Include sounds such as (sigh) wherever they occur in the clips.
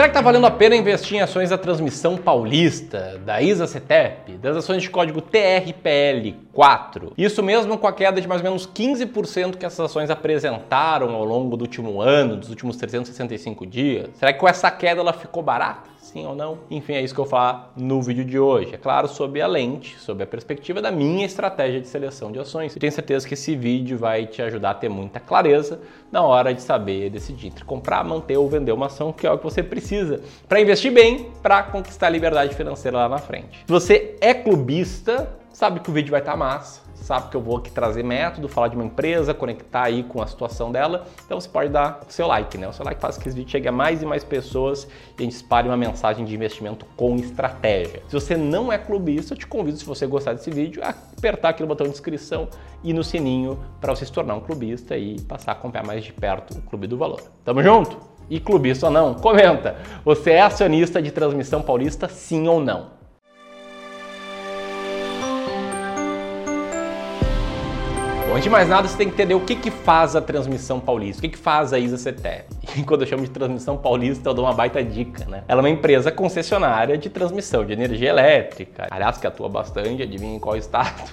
Será que está valendo a pena investir em ações da transmissão paulista, da ISA CETEP, das ações de código TRPL4? Isso mesmo com a queda de mais ou menos 15% que essas ações apresentaram ao longo do último ano, dos últimos 365 dias? Será que com essa queda ela ficou barata? sim ou não? Enfim, é isso que eu vou falar no vídeo de hoje. É claro, sob a lente, sob a perspectiva da minha estratégia de seleção de ações. Eu tenho certeza que esse vídeo vai te ajudar a ter muita clareza na hora de saber decidir entre comprar, manter ou vender uma ação, que é o que você precisa para investir bem, para conquistar a liberdade financeira lá na frente. Se você é clubista, sabe que o vídeo vai estar tá massa sabe que eu vou aqui trazer método, falar de uma empresa, conectar aí com a situação dela. Então você pode dar o seu like, né? O seu like faz que esse vídeo chegue a mais e mais pessoas e a gente espalhe uma mensagem de investimento com estratégia. Se você não é clubista, eu te convido, se você gostar desse vídeo, a apertar aqui no botão de inscrição e no sininho para você se tornar um clubista e passar a acompanhar mais de perto o Clube do Valor. Tamo junto? E clubista ou não? Comenta! Você é acionista de transmissão paulista, sim ou não? Bom, antes de mais nada, você tem que entender o que, que faz a transmissão paulista, o que, que faz a ISA CETEP. E (laughs) quando eu chamo de transmissão paulista, eu dou uma baita dica, né? Ela é uma empresa concessionária de transmissão de energia elétrica, aliás, que atua bastante, adivinha em qual estado?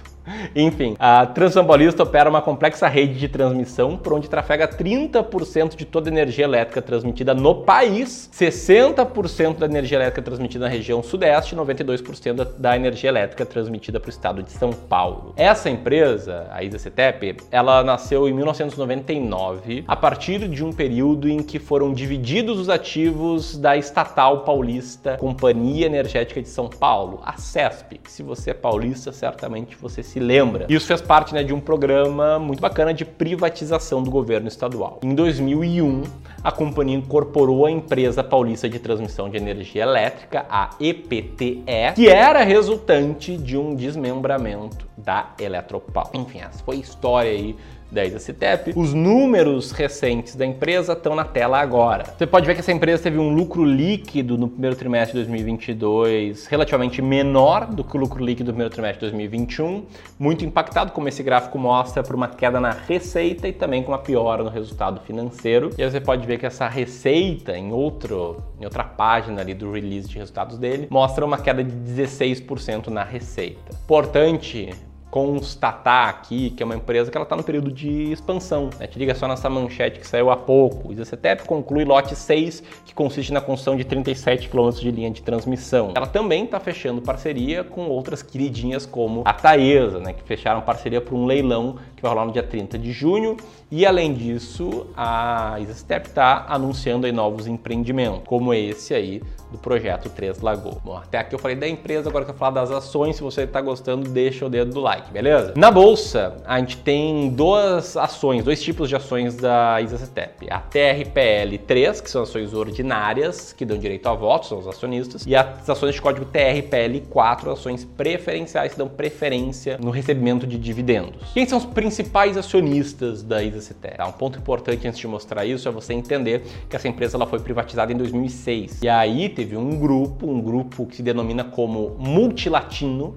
Enfim, a Transmissão Paulista opera uma complexa rede de transmissão por onde trafega 30% de toda a energia elétrica transmitida no país, 60% da energia elétrica transmitida na região sudeste e 92% da energia elétrica transmitida para o estado de São Paulo. Essa empresa, a ISA-CETEP, ela nasceu em 1999 a partir de um período em que foram divididos os ativos da estatal paulista Companhia Energética de São Paulo, a CESP. Se você é paulista, certamente você se se lembra. Isso fez parte né, de um programa muito bacana de privatização do governo estadual. Em 2001, a companhia incorporou a empresa paulista de transmissão de energia elétrica, a EPTE, que era resultante de um desmembramento da Eletropau. Enfim, essa foi a história aí 10 da Citep. Os números recentes da empresa estão na tela agora. Você pode ver que essa empresa teve um lucro líquido no primeiro trimestre de 2022 relativamente menor do que o lucro líquido do primeiro trimestre de 2021, muito impactado, como esse gráfico mostra, por uma queda na receita e também com uma piora no resultado financeiro. E aí você pode ver que essa receita, em, outro, em outra página ali do release de resultados dele, mostra uma queda de 16% na receita. Importante constatar aqui que é uma empresa que ela está no período de expansão. Né? Te liga só nessa manchete que saiu há pouco. Isacetep conclui lote 6, que consiste na construção de 37 km de linha de transmissão. Ela também está fechando parceria com outras queridinhas como a Taesa, né? que fecharam parceria para um leilão que vai rolar no dia 30 de junho. E além disso, a Isacetep está anunciando aí novos empreendimentos, como esse aí do projeto Três Lagoas. Bom, até aqui eu falei da empresa, agora que eu falar das ações, se você está gostando, deixa o dedo do like, beleza? Na bolsa, a gente tem duas ações, dois tipos de ações da ISACETEP. A TRPL3, que são ações ordinárias, que dão direito a votos, são os acionistas, e as ações de código TRPL4, ações preferenciais que dão preferência no recebimento de dividendos. Quem são os principais acionistas da ISACETEP? Um ponto importante antes de mostrar isso é você entender que essa empresa ela foi privatizada em 2006. E aí teve um grupo, um grupo que se denomina como Multilatino,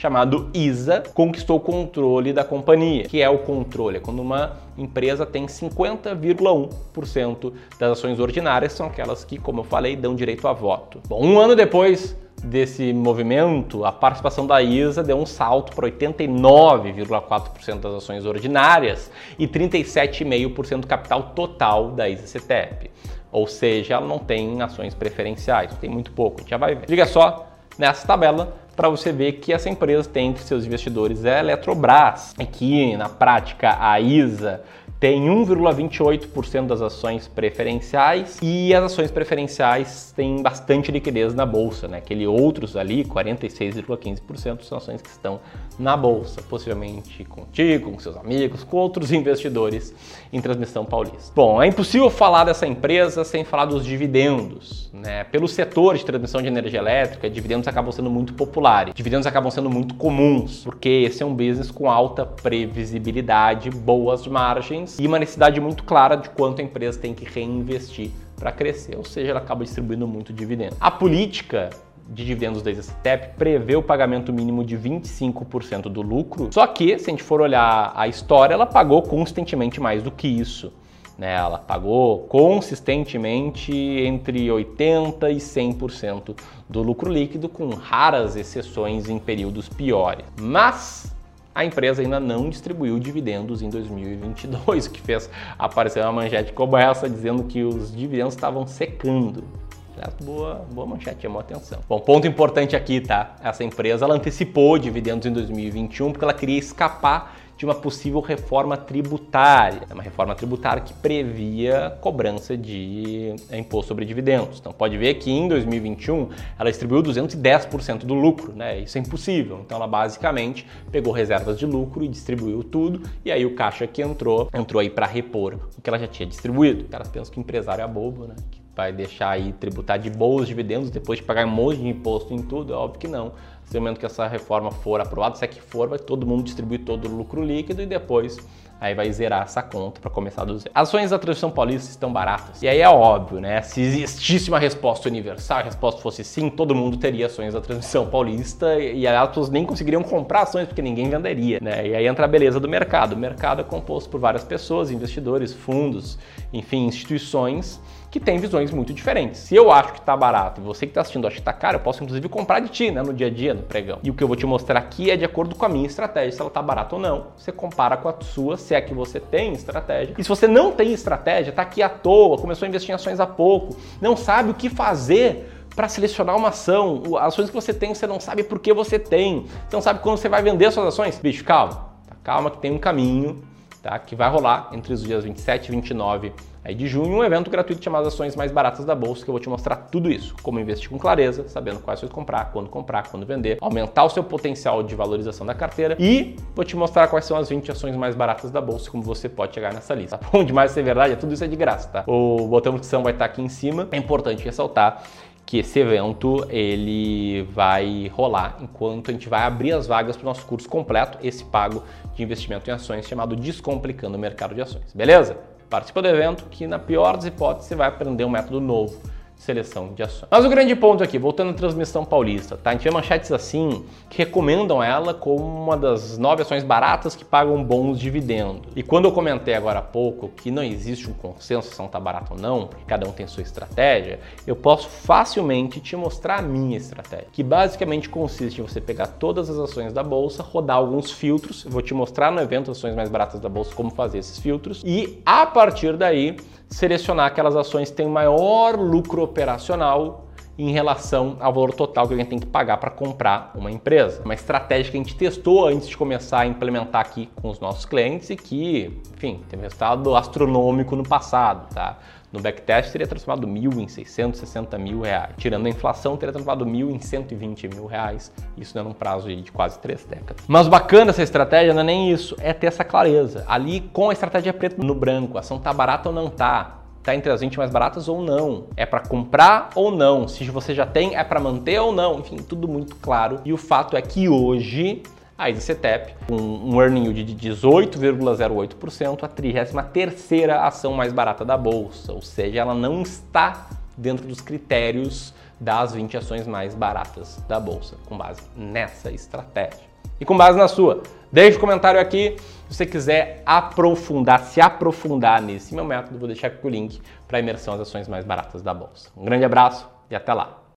chamado ISA, conquistou o controle da companhia. que é o controle? É quando uma empresa tem 50,1% das ações ordinárias, são aquelas que, como eu falei, dão direito a voto. Bom, um ano depois desse movimento, a participação da ISA deu um salto para 89,4% das ações ordinárias e 37,5% do capital total da ISA CETEP. Ou seja, ela não tem ações preferenciais, tem muito pouco, a gente já vai ver. Liga só nessa tabela para você ver que essa empresa tem entre seus investidores a Eletrobras, que na prática a ISA tem 1,28% das ações preferenciais e as ações preferenciais têm bastante liquidez na bolsa, né? Aquele outros ali, 46,15% são ações que estão na bolsa, possivelmente contigo, com seus amigos, com outros investidores em transmissão paulista. Bom, é impossível falar dessa empresa sem falar dos dividendos, né? Pelo setor de transmissão de energia elétrica, dividendos acabam sendo muito populares, dividendos acabam sendo muito comuns, porque esse é um business com alta previsibilidade, boas margens e uma necessidade muito clara de quanto a empresa tem que reinvestir para crescer, ou seja, ela acaba distribuindo muito dividendo. A política de dividendos da EasyStep prevê o pagamento mínimo de 25% do lucro, só que, se a gente for olhar a história, ela pagou constantemente mais do que isso. Né? Ela pagou consistentemente entre 80% e 100% do lucro líquido, com raras exceções em períodos piores. Mas a empresa ainda não distribuiu dividendos em 2022, o que fez aparecer uma manchete como essa dizendo que os dividendos estavam secando. Boa, boa manchete, chamou atenção. Bom, ponto importante aqui, tá? Essa empresa ela antecipou dividendos em 2021 porque ela queria escapar de uma possível reforma tributária. É uma reforma tributária que previa cobrança de imposto sobre dividendos. Então pode ver que em 2021 ela distribuiu 210% do lucro, né? Isso é impossível. Então ela basicamente pegou reservas de lucro e distribuiu tudo, e aí o caixa que entrou, entrou aí para repor o que ela já tinha distribuído. Os caras pensam que empresário é bobo, né? Que vai deixar aí tributar de boas dividendos depois de pagar um monte de imposto em tudo? É óbvio que não. No momento que essa reforma for aprovada, se é que for, vai todo mundo distribuir todo o lucro líquido e depois aí vai zerar essa conta para começar do zero. Ações da Transição Paulista estão baratas. E aí é óbvio, né? Se existisse uma resposta universal, a resposta fosse sim, todo mundo teria ações da Transição Paulista e as pessoas nem conseguiriam comprar ações porque ninguém venderia, né? E aí entra a beleza do mercado. O mercado é composto por várias pessoas, investidores, fundos, enfim, instituições que têm visões muito diferentes. Se eu acho que está barato e você que está assistindo acha que está caro, eu posso inclusive comprar de ti, né, no dia a dia, no pregão. E o que eu vou te mostrar aqui é de acordo com a minha estratégia, se ela está barata ou não. Você compara com a sua, se é que você tem estratégia. E se você não tem estratégia, está aqui à toa, começou a investir em ações há pouco, não sabe o que fazer para selecionar uma ação, ações que você tem, você não sabe por que você tem, você não sabe quando você vai vender suas ações. Bicho, calma, tá? calma que tem um caminho, tá? Que vai rolar entre os dias 27 e 29 aí de junho, um evento gratuito chamado Ações Mais Baratas da Bolsa, que eu vou te mostrar tudo isso, como investir com clareza, sabendo quais ações comprar, quando comprar, quando vender, aumentar o seu potencial de valorização da carteira e vou te mostrar quais são as 20 ações mais baratas da bolsa, como você pode chegar nessa lista. (laughs) Tá bom demais ser verdade, tudo isso é de graça, tá? O botão de inscrição vai estar aqui em cima. É importante ressaltar que esse evento ele vai rolar enquanto a gente vai abrir as vagas para o nosso curso completo, esse pago de investimento em ações chamado Descomplicando o Mercado de Ações. Beleza? Participa do evento que na pior das hipóteses você vai aprender um método novo seleção de ações. Mas o grande ponto aqui, voltando à transmissão paulista, tá? A gente vê manchetes assim que recomendam ela como uma das nove ações baratas que pagam bons dividendos. E quando eu comentei agora há pouco que não existe um consenso se ação está barata ou não, porque cada um tem sua estratégia, eu posso facilmente te mostrar a minha estratégia, que basicamente consiste em você pegar todas as ações da bolsa, rodar alguns filtros, eu vou te mostrar no evento Ações Mais Baratas da Bolsa como fazer esses filtros, e a partir daí selecionar aquelas ações que têm maior lucro operacional em relação ao valor total que alguém tem que pagar para comprar uma empresa. Uma estratégia que a gente testou antes de começar a implementar aqui com os nossos clientes e que, enfim, teve um resultado astronômico no passado, tá? No backtest teria transformado mil em 660 mil reais. Tirando a inflação, teria transformado mil em 120 mil reais. Isso né, num prazo de quase três décadas. Mas bacana dessa estratégia não é nem isso, é ter essa clareza. Ali com a estratégia preto no branco, a ação tá barata ou não tá tá entre as 20 mais baratas ou não. É para comprar ou não. Se você já tem, é para manter ou não. Enfim, tudo muito claro. E o fato é que hoje a EasyCetep, com um earning yield de 18,08%, a 33 ação mais barata da bolsa, ou seja, ela não está dentro dos critérios das 20 ações mais baratas da bolsa, com base nessa estratégia. E com base na sua, deixe um comentário aqui se você quiser aprofundar, se aprofundar nesse meu método, vou deixar aqui o link para a imersão às ações mais baratas da bolsa. Um grande abraço e até lá!